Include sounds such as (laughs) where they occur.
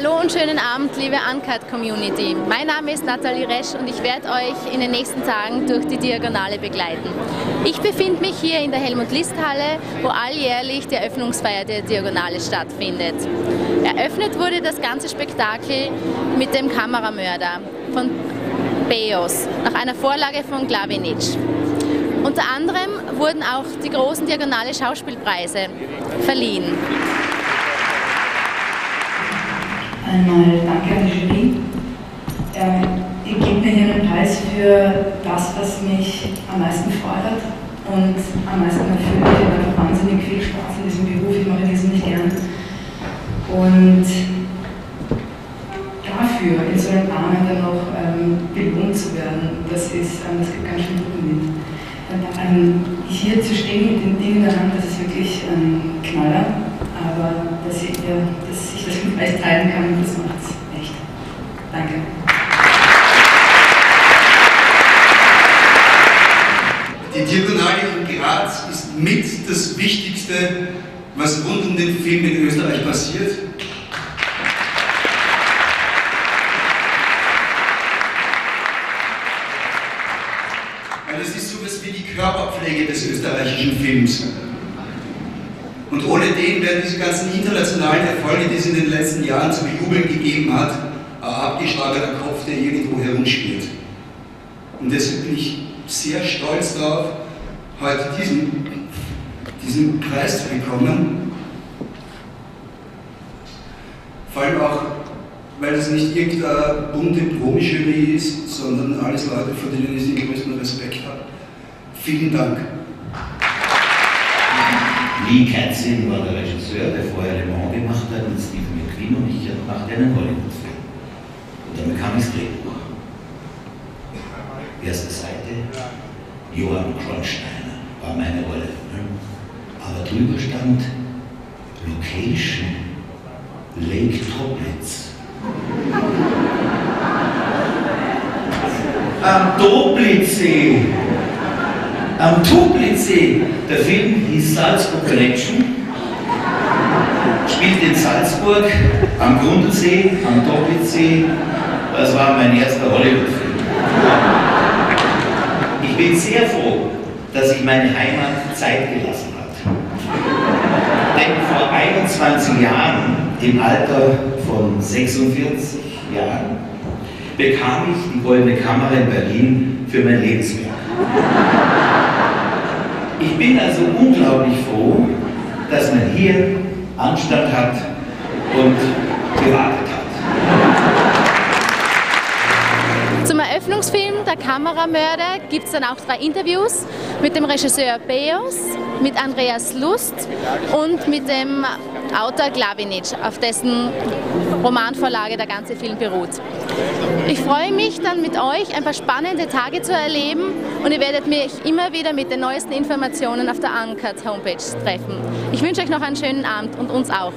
wunderschönen Abend, liebe Uncut Community. Mein Name ist Nathalie Resch und ich werde euch in den nächsten Tagen durch die Diagonale begleiten. Ich befinde mich hier in der Helmut-List-Halle, wo alljährlich die Eröffnungsfeier der Diagonale stattfindet. Eröffnet wurde das ganze Spektakel mit dem Kameramörder von Beos, nach einer Vorlage von Glavinic. Unter anderem wurden auch die großen Diagonale Schauspielpreise verliehen. Einmal danke an die Jury. Äh, ihr gebt mir hier einen Preis für das, was mich am meisten fordert und am meisten erfüllt. Ich habe einfach wahnsinnig viel Spaß in diesem Beruf, ich mache diesen nicht gern. Und dafür in so einem Rahmen dann noch ähm, belohnt zu werden, das ist, ähm, das gibt ganz schön Rückenwind. Ähm, hier zu stehen mit den Dingen Hand, das ist wirklich ein Knaller, aber dass ich, dass ich das (laughs) mit euch teilen kann, das macht es echt. Danke. Die Diagonale in Graz ist mit das Wichtigste, was rund um den Film in Österreich passiert. Weil es ist so etwas wie die Körperpflege des österreichischen Films. Und ohne den wären diese ganzen internationalen Erfolge, die es in den letzten Jahren zu bejubeln gegeben hat, ein abgeschlagener Kopf, der irgendwo herumspielt. Und deshalb bin ich sehr stolz darauf, heute diesen, diesen Preis zu bekommen. Vor allem auch, weil das nicht irgendeine bunte Promi-Jury ist, sondern alles Leute, vor denen ich den größten Respekt habe. Vielen Dank. Lee Katzin war der Regisseur, der vorher Le Mans gemacht hat mit Stephen McQueen und ich machte einen Hollywood-Film. Und dann bekam ich das Drehbuch. Erste Seite, Johann Kronsteiner war meine Rolle. Aber drüber stand Location, Lake Toplitz. Am Toplitzsee. Am Toplitzsee. Der Film hieß Salzburg Connection. Spielt in Salzburg, am Grundlsee, am Toplitzsee. Das war mein erster Hollywood-Film. Ich bin sehr froh, dass sich meine Heimat Zeit gelassen hat. Denn vor 21 Jahren, im Alter von 46 Jahren, bekam ich die Goldene Kamera in Berlin für mein Lebenswerk. Ich bin also unglaublich froh, dass man hier Anstand hat und gewartet hat. Zum Eröffnungsfilm Der Kameramörder gibt es dann auch drei Interviews mit dem Regisseur Beos, mit Andreas Lust und mit dem Autor Glavinic, auf dessen Romanvorlage der ganze Film beruht. Ich freue mich dann mit euch ein paar spannende Tage zu erleben und ihr werdet mich immer wieder mit den neuesten Informationen auf der Uncut Homepage treffen. Ich wünsche euch noch einen schönen Abend und uns auch.